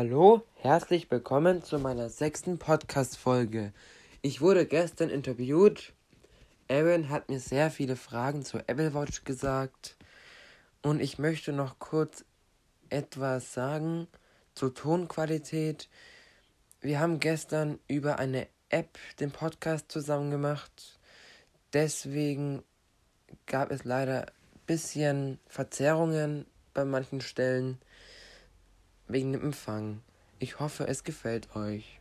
Hallo, herzlich willkommen zu meiner sechsten Podcast-Folge. Ich wurde gestern interviewt. Aaron hat mir sehr viele Fragen zur Apple Watch gesagt. Und ich möchte noch kurz etwas sagen zur Tonqualität. Wir haben gestern über eine App den Podcast zusammen gemacht. Deswegen gab es leider ein bisschen Verzerrungen bei manchen Stellen wegen dem Empfang. Ich hoffe, es gefällt euch.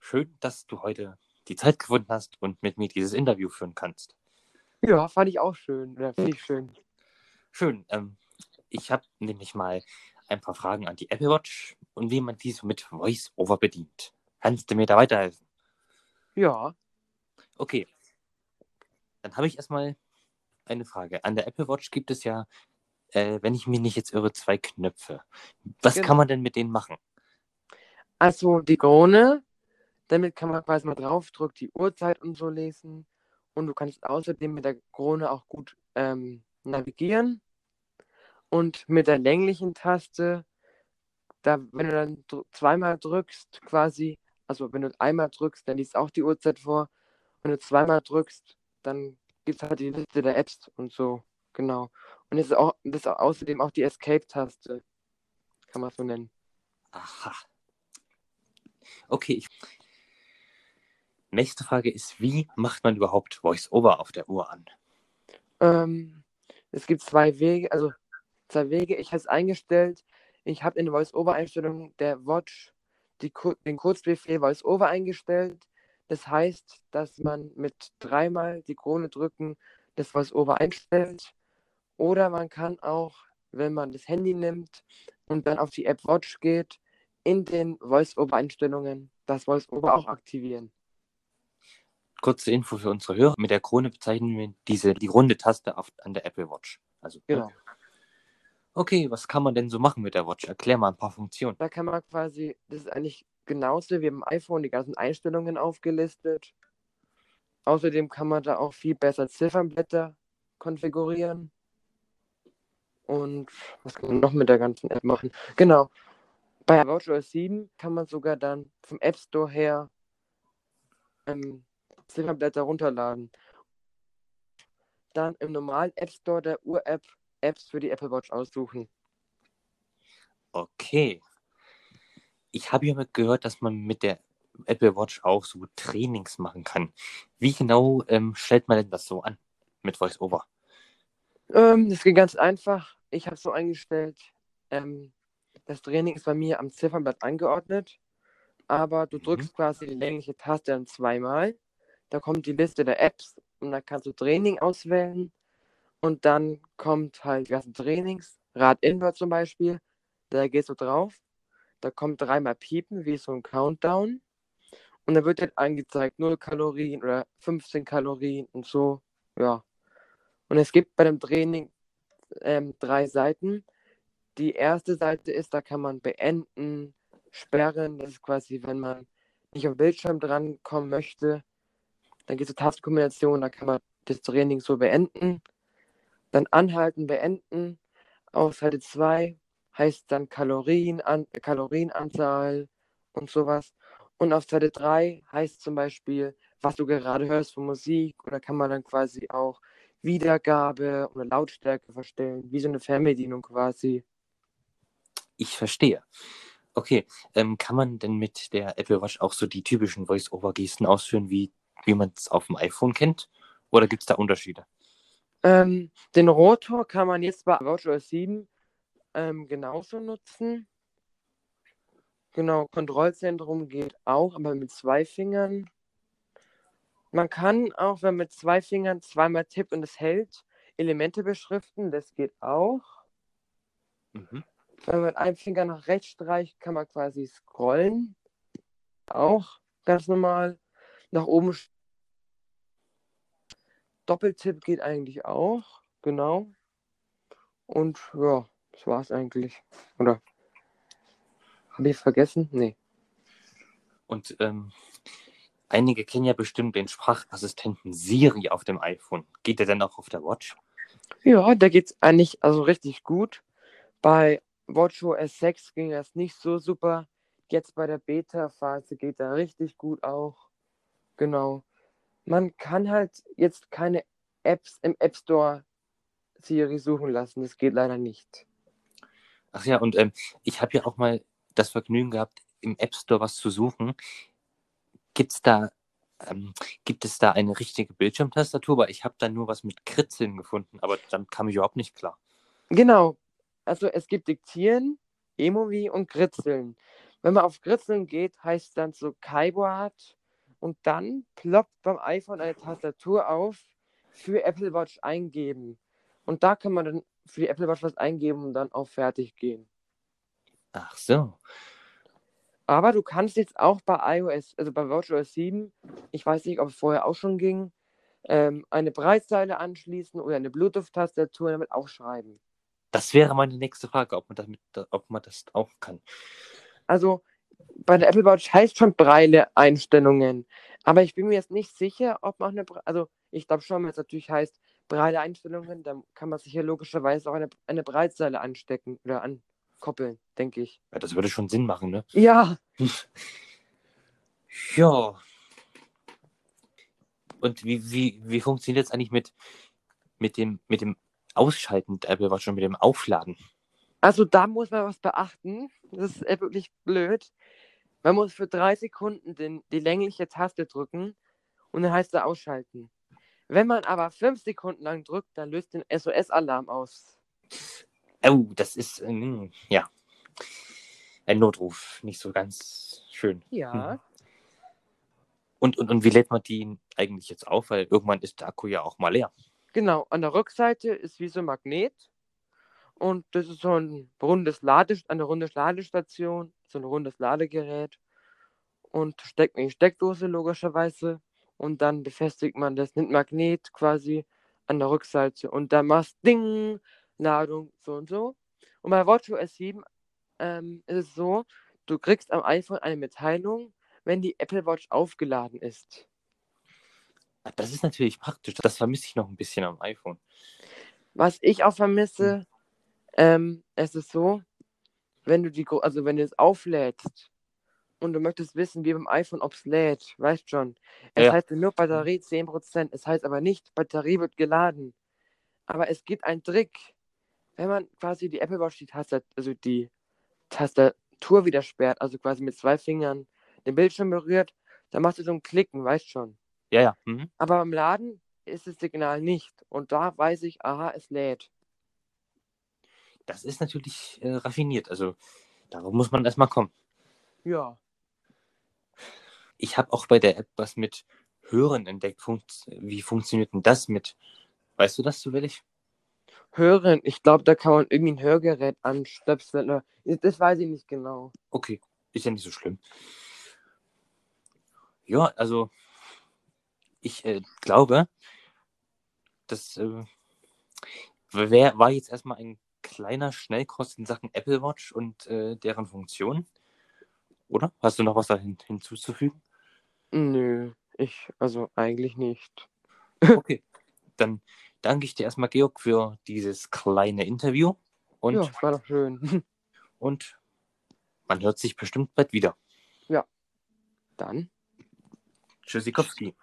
Schön, dass du heute die Zeit gefunden hast und mit mir dieses Interview führen kannst. Ja, fand ich auch schön. Oder finde ich schön. Schön. Ähm, ich habe nämlich mal ein paar Fragen an die Apple Watch und wie man die so mit VoiceOver bedient. Kannst du mir da weiterhelfen? Ja. Okay. Dann habe ich erstmal eine Frage. An der Apple Watch gibt es ja, äh, wenn ich mich nicht jetzt irre, zwei Knöpfe. Was Genau. kann man denn mit denen machen? Also die Krone, damit kann man quasi mal draufdrücken, die Uhrzeit und so lesen. Und du kannst außerdem mit der Krone auch gut ähm, navigieren. Und mit der länglichen Taste, da, wenn du dann dr- zweimal drückst, quasi, also wenn du einmal drückst, dann liest auch die Uhrzeit vor. Wenn du zweimal drückst, dann gibt es halt die Liste der Apps und so. Genau. Und das ist auch, das ist außerdem auch die Escape-Taste. Kann man so nennen. Aha. Okay. Ich... Nächste Frage ist, wie macht man überhaupt VoiceOver auf der Uhr an? Ähm, es gibt zwei Wege, also zwei Wege. Ich habe es eingestellt. Ich habe in der Voice-Over-Einstellung der Watch die, den Kurzbefehl Voice-Over eingestellt. Das heißt, dass man mit dreimal die Krone drücken das Voice-Over einstellt. Oder man kann auch, wenn man das Handy nimmt und dann auf die App Watch geht, in den Voice-Over-Einstellungen das Voice-Over auch aktivieren. Kurze Info für unsere Hörer. Mit der Krone bezeichnen wir diese, die runde Taste auf, an der Apple Watch. Also, ne? Genau. Okay, was kann man denn so machen mit der Watch? Erklär mal ein paar Funktionen. Da kann man quasi, das ist eigentlich genauso wie im iPhone, die ganzen Einstellungen aufgelistet. Außerdem kann man da auch viel besser Ziffernblätter konfigurieren. Und was kann man noch mit der ganzen App machen? Genau. Bei WatchOS 7 kann man sogar dann vom App Store her ähm, Ziffernblätter runterladen. Dann im normalen App Store der Uhr-App Apps für die Apple Watch aussuchen. Okay. Ich habe ja mal gehört, dass man mit der Apple Watch auch so Trainings machen kann. Wie genau ähm, stellt man denn das so an mit VoiceOver? Ähm, das geht ganz einfach. Ich habe es so eingestellt. Ähm, das Training ist bei mir am Ziffernblatt angeordnet, aber du Mhm. drückst quasi die längliche Taste dann zweimal. Da kommt die Liste der Apps und da kannst du Training auswählen und dann kommt halt die ganzen Trainings, Rad Inward zum Beispiel. Da gehst du drauf. Da kommt dreimal Piepen, wie so ein Countdown. Und dann wird halt angezeigt 0 Kalorien oder 15 Kalorien und so. Ja. Und es gibt bei dem Training ähm, drei Seiten. Die erste Seite ist, da kann man beenden, sperren. Das ist quasi, wenn man nicht am Bildschirm drankommen möchte. Dann geht es zur Tastenkombination, da kann man das Training so beenden. Dann anhalten, beenden. Auf Seite 2 heißt dann Kalorien an, Kalorienanzahl und sowas. Und auf Seite 3 heißt zum Beispiel, was du gerade hörst von Musik. Oder kann man dann quasi auch Wiedergabe oder Lautstärke verstellen, wie so eine Fernbedienung quasi. Ich verstehe. Okay, ähm, kann man denn mit der Apple Watch auch so die typischen Voice-Over-Gesten ausführen, wie, wie man es auf dem iPhone kennt? Oder gibt es da Unterschiede? Ähm, den Rotor kann man jetzt bei WatchOS 7 ähm, genauso nutzen. Genau, Kontrollzentrum geht auch, aber mit zwei Fingern. Man kann auch, wenn man mit zwei Fingern zweimal tippt und es hält, Elemente beschriften, das geht auch. Mhm. Wenn man mit einem Finger nach rechts streicht, kann man quasi scrollen. Auch ganz normal. Nach oben. Doppeltipp geht eigentlich auch. Genau. Und ja, das war's eigentlich. Oder? Habe ich vergessen? Nee. Und ähm, einige kennen ja bestimmt den Sprachassistenten Siri auf dem iPhone. Geht der denn auch auf der Watch? Ja, da geht's eigentlich also richtig gut. Bei WatchOS 6 ging das nicht so super. Jetzt bei der Beta-Phase geht er richtig gut auch. Genau. Man kann halt jetzt keine Apps im App Store Siri suchen lassen. Das geht leider nicht. Ach ja, und ähm, ich habe ja auch mal das Vergnügen gehabt, im App Store was zu suchen. Gibt's da, ähm, gibt es da eine richtige Bildschirmtastatur? Weil ich habe da nur was mit Kritzeln gefunden, aber dann kam ich überhaupt nicht klar. Genau. Also es gibt Diktieren, Emovi und Kritzeln. Wenn man auf Kritzeln geht, heißt es dann so Keyboard und dann ploppt beim iPhone eine Tastatur auf für Apple Watch eingeben. Und da kann man dann für die Apple Watch was eingeben und dann auf fertig gehen. Ach so. Aber du kannst jetzt auch bei iOS, also bei WatchOS 7, ich weiß nicht, ob es vorher auch schon ging, ähm, eine Breitzeile anschließen oder eine Bluetooth-Tastatur damit auch schreiben. Das wäre meine nächste Frage, ob man, damit, ob man das auch kann. Also bei der Apple Watch heißt schon Breile-Einstellungen. Aber ich bin mir jetzt nicht sicher, ob man eine, Bre also ich glaube schon, wenn es natürlich heißt Breile-Einstellungen, dann kann man sich hier logischerweise auch eine, eine Breitseile anstecken oder ankoppeln, denke ich. Ja, das würde schon Sinn machen, ne? Ja. ja. Und wie, wie, wie funktioniert es eigentlich mit, mit, dem, mit dem Ausschalten der Apple Watch und mit dem Aufladen? Also da muss man was beachten. Das ist wirklich blöd. Man muss für drei Sekunden den, die längliche Taste drücken und dann heißt er ausschalten. Wenn man aber fünf Sekunden lang drückt, dann löst den SOS-Alarm aus. Oh, das ist, äh, ja, ein Notruf. Nicht so ganz schön. Ja. Hm. Und, und, und wie lädt man die eigentlich jetzt auf? Weil irgendwann ist der Akku ja auch mal leer. Genau, an der Rückseite ist wie so ein Magnet. Und das ist so ein rundes Lade, eine runde Ladestation, so ein rundes Ladegerät. Und steckt in die Steckdose logischerweise. Und dann befestigt man das mit Magnet quasi an der Rückseite. Und dann machst Ding, Ladung, so und so. Und bei WatchOS 7 ähm, ist es so, du kriegst am iPhone eine Mitteilung, wenn die Apple Watch aufgeladen ist. Das ist natürlich praktisch. Das vermisse ich noch ein bisschen am iPhone. Was ich auch vermisse, hm. Ähm, es ist so, wenn du die, also wenn du es auflädst und du möchtest wissen, wie beim iPhone, ob es lädt, weißt schon. Es ja. heißt nur Batterie 10%. Es heißt aber nicht, Batterie wird geladen. Aber es gibt einen Trick. Wenn man quasi die Apple Watch, die Tastatur, also die Tastatur wieder sperrt, also quasi mit zwei Fingern den Bildschirm berührt, dann machst du so ein Klicken, weißt schon. Ja, ja. Mhm. Aber beim Laden ist das Signal nicht. Und da weiß ich, aha, es lädt. Das ist natürlich äh, raffiniert. Also darauf muss man erstmal kommen. Ja. Ich habe auch bei der App was mit Hören entdeckt. Funkt, wie funktioniert denn das mit? Weißt du das zufällig? Hören, ich glaube, da kann man irgendwie ein Hörgerät anstöpseln. Das weiß ich nicht genau. Okay, ist ja nicht so schlimm. Ja, also ich äh, glaube, das äh, wär, war jetzt erstmal ein kleiner Schnellkost in Sachen Apple Watch und äh, deren Funktion. Oder? Hast du noch was da hin, hinzuzufügen? Nö, ich, also eigentlich nicht. Okay, dann danke ich dir erstmal, Georg, für dieses kleine Interview. Und, ja, war doch schön. Und man hört sich bestimmt bald wieder. Ja. Dann. Tschüssikowski.